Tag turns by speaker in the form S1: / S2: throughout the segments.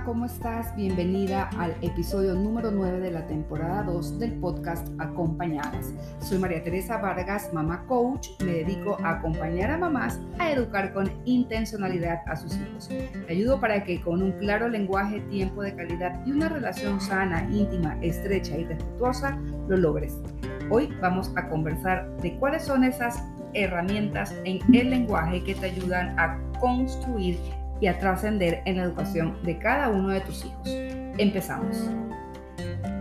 S1: ¿cómo estás? Bienvenida al episodio número 9 de la temporada 2 del podcast Acompañadas. Soy María Teresa Vargas, mamá coach. Me dedico a acompañar a mamás a educar con intencionalidad a sus hijos. Te ayudo para que con un claro lenguaje, tiempo de calidad y una relación sana, íntima, estrecha y respetuosa lo logres. Hoy vamos a conversar de cuáles son esas herramientas en el lenguaje que te ayudan a construir y a trascender en la educación de cada uno de tus hijos. Empezamos.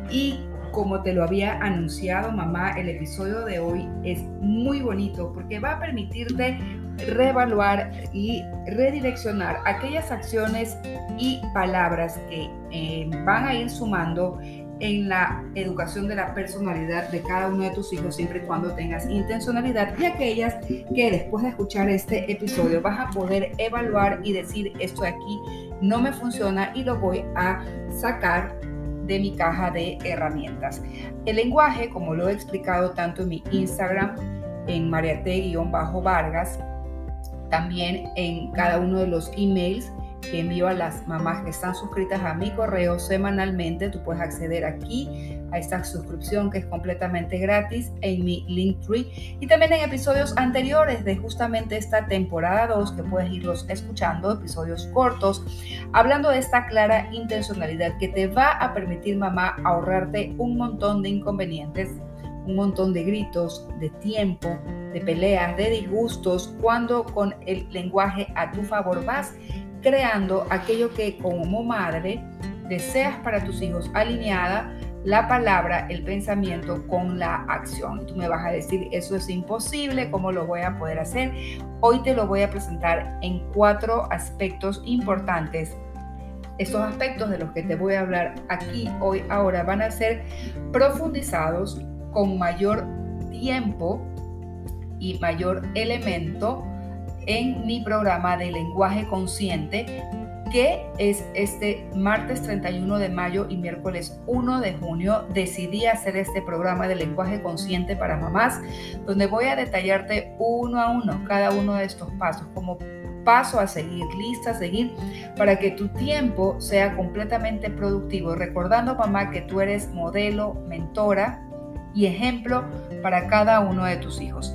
S1: Y como te lo había anunciado mamá, el episodio de hoy es muy bonito porque va a permitirte reevaluar y redireccionar aquellas acciones y palabras que eh, van a ir sumando en la educación de la personalidad de cada uno de tus hijos siempre y cuando tengas intencionalidad y aquellas que después de escuchar este episodio vas a poder evaluar y decir esto de aquí no me funciona y lo voy a sacar de mi caja de herramientas. El lenguaje, como lo he explicado tanto en mi Instagram, en mariate-vargas, también en cada uno de los emails que envío a las mamás que están suscritas a mi correo semanalmente. Tú puedes acceder aquí a esta suscripción que es completamente gratis en mi Linktree y también en episodios anteriores de justamente esta temporada 2 que puedes irlos escuchando, episodios cortos, hablando de esta clara intencionalidad que te va a permitir mamá ahorrarte un montón de inconvenientes un montón de gritos, de tiempo, de peleas, de disgustos, cuando con el lenguaje a tu favor vas creando aquello que como madre deseas para tus hijos alineada la palabra, el pensamiento con la acción. Tú me vas a decir, eso es imposible, ¿cómo lo voy a poder hacer? Hoy te lo voy a presentar en cuatro aspectos importantes. Estos aspectos de los que te voy a hablar aquí, hoy, ahora, van a ser profundizados con mayor tiempo y mayor elemento en mi programa de lenguaje consciente que es este martes 31 de mayo y miércoles 1 de junio, decidí hacer este programa de lenguaje consciente para mamás, donde voy a detallarte uno a uno cada uno de estos pasos, como paso a seguir, lista a seguir, para que tu tiempo sea completamente productivo, recordando mamá que tú eres modelo, mentora y ejemplo para cada uno de tus hijos.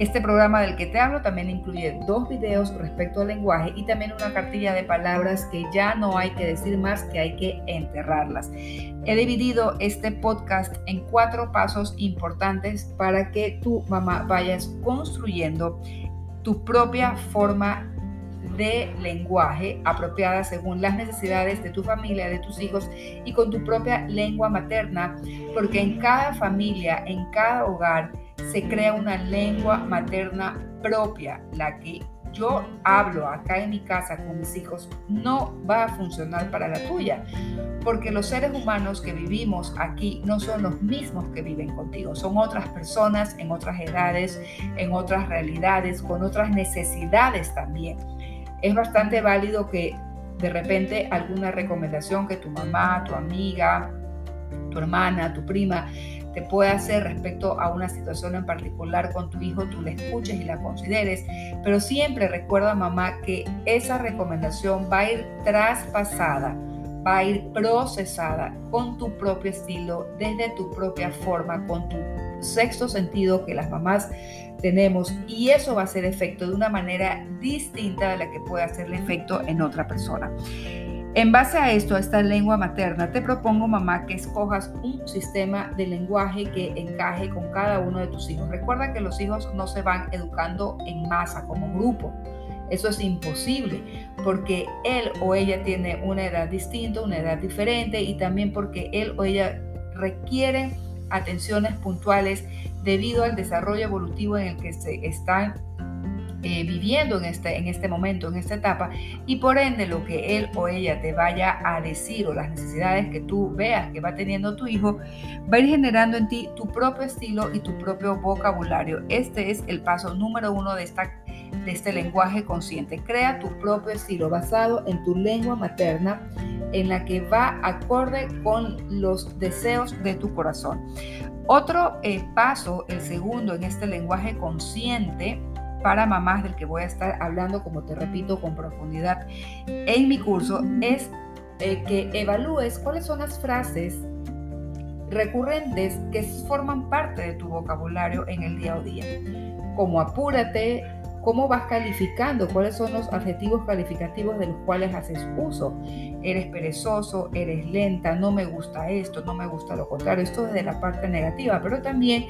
S1: Este programa del que te hablo también incluye dos videos respecto al lenguaje y también una cartilla de palabras que ya no hay que decir más, que hay que enterrarlas. He dividido este podcast en cuatro pasos importantes para que tu mamá vayas construyendo tu propia forma de lenguaje apropiada según las necesidades de tu familia, de tus hijos y con tu propia lengua materna, porque en cada familia, en cada hogar, se crea una lengua materna propia, la que yo hablo acá en mi casa con mis hijos no va a funcionar para la tuya, porque los seres humanos que vivimos aquí no son los mismos que viven contigo, son otras personas en otras edades, en otras realidades, con otras necesidades también. Es bastante válido que de repente alguna recomendación que tu mamá, tu amiga, tu hermana, tu prima te puede hacer respecto a una situación en particular con tu hijo, tú la escuches y la consideres, pero siempre recuerda mamá que esa recomendación va a ir traspasada, va a ir procesada con tu propio estilo, desde tu propia forma, con tu sexto sentido que las mamás tenemos y eso va a hacer efecto de una manera distinta de la que puede hacerle efecto en otra persona. En base a esto, a esta lengua materna, te propongo, mamá, que escojas un sistema de lenguaje que encaje con cada uno de tus hijos. Recuerda que los hijos no se van educando en masa, como grupo. Eso es imposible porque él o ella tiene una edad distinta, una edad diferente y también porque él o ella requiere atenciones puntuales debido al desarrollo evolutivo en el que se están eh, viviendo en este, en este momento, en esta etapa, y por ende lo que él o ella te vaya a decir o las necesidades que tú veas que va teniendo tu hijo, va a ir generando en ti tu propio estilo y tu propio vocabulario. Este es el paso número uno de, esta, de este lenguaje consciente. Crea tu propio estilo basado en tu lengua materna en la que va acorde con los deseos de tu corazón. Otro eh, paso, el segundo en este lenguaje consciente, para mamás del que voy a estar hablando, como te repito, con profundidad en mi curso, es eh, que evalúes cuáles son las frases recurrentes que forman parte de tu vocabulario en el día a día. Como apúrate, cómo vas calificando, cuáles son los adjetivos calificativos de los cuales haces uso. Eres perezoso, eres lenta, no me gusta esto, no me gusta lo contrario. Esto es de la parte negativa, pero también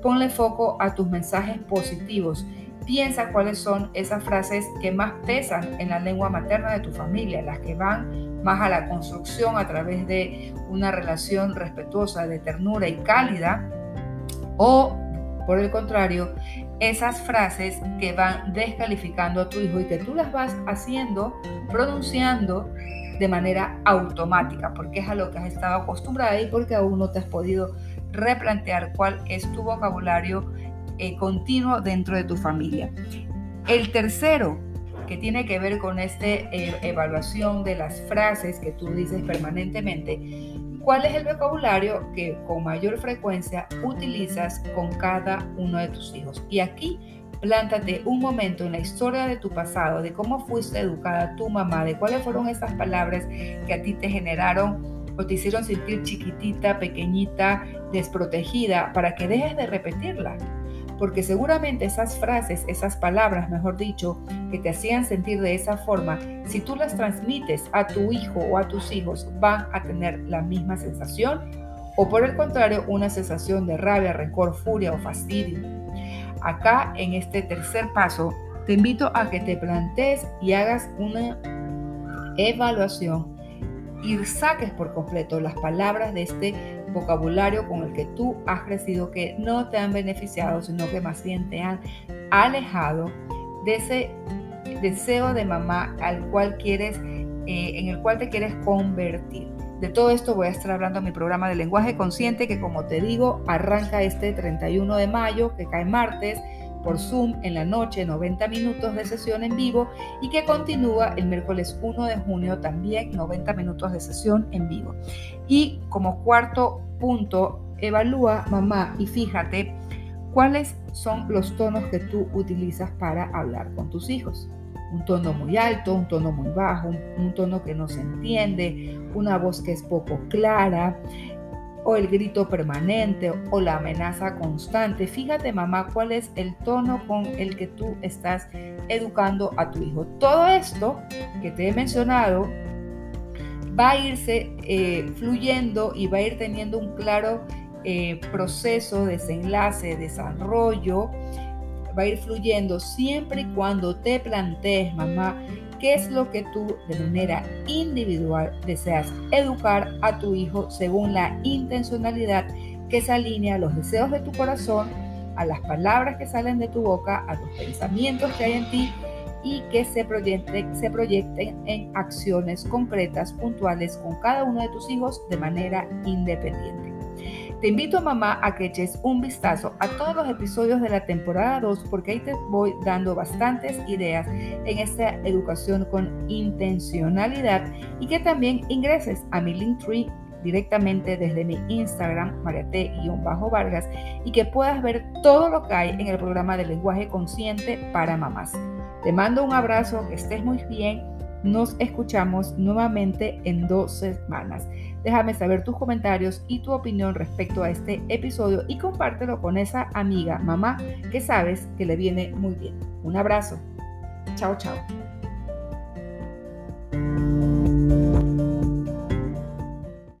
S1: ponle foco a tus mensajes positivos. Piensa cuáles son esas frases que más pesan en la lengua materna de tu familia, las que van más a la construcción a través de una relación respetuosa, de ternura y cálida, o por el contrario, esas frases que van descalificando a tu hijo y que tú las vas haciendo, pronunciando de manera automática, porque es a lo que has estado acostumbrada y porque aún no te has podido replantear cuál es tu vocabulario eh, continuo dentro de tu familia. El tercero, que tiene que ver con esta eh, evaluación de las frases que tú dices permanentemente, ¿Cuál es el vocabulario que con mayor frecuencia utilizas con cada uno de tus hijos? Y aquí plántate un momento en la historia de tu pasado, de cómo fuiste educada tu mamá, de cuáles fueron esas palabras que a ti te generaron o te hicieron sentir chiquitita, pequeñita, desprotegida, para que dejes de repetirla porque seguramente esas frases, esas palabras, mejor dicho, que te hacían sentir de esa forma, si tú las transmites a tu hijo o a tus hijos, van a tener la misma sensación o por el contrario, una sensación de rabia, rencor, furia o fastidio. Acá, en este tercer paso, te invito a que te plantees y hagas una evaluación y saques por completo las palabras de este vocabulario con el que tú has crecido que no te han beneficiado, sino que más bien te han alejado de ese deseo de mamá al cual quieres, eh, en el cual te quieres convertir. De todo esto voy a estar hablando en mi programa de lenguaje consciente que como te digo arranca este 31 de mayo que cae martes por Zoom en la noche, 90 minutos de sesión en vivo y que continúa el miércoles 1 de junio también 90 minutos de sesión en vivo. Y como cuarto punto, evalúa mamá y fíjate cuáles son los tonos que tú utilizas para hablar con tus hijos. Un tono muy alto, un tono muy bajo, un, tono que no se entiende, una voz que es poco clara, o el grito permanente o la amenaza constante. Fíjate mamá cuál es el tono con el que tú estás educando a tu hijo. Todo esto que te he mencionado va a irse eh, fluyendo y va a ir teniendo un claro eh, proceso, desenlace, desarrollo. Va a ir fluyendo siempre y cuando te plantees, mamá, qué es lo que tú de manera individual deseas educar a tu hijo según la intencionalidad que se alinea a los deseos de tu corazón, a las palabras que salen de tu boca, a los pensamientos que hay en ti y que se proyecten, se proyecten en acciones concretas, puntuales con cada uno de tus hijos de manera independiente. Te invito, mamá, a que eches un vistazo a todos los episodios de la temporada 2 porque ahí te voy dando bastantes ideas en esta educación con intencionalidad y que también ingreses a mi Linktree directamente desde mi Instagram, mariate-vargas, y que puedas ver todo lo que hay en el programa de lenguaje consciente para mamás. Te mando un abrazo, que estés muy bien. Nos escuchamos nuevamente en dos semanas. Déjame saber tus comentarios y tu opinión respecto a este episodio y compártelo con esa amiga, mamá, que sabes que le viene muy bien. Un abrazo. Chao, chao.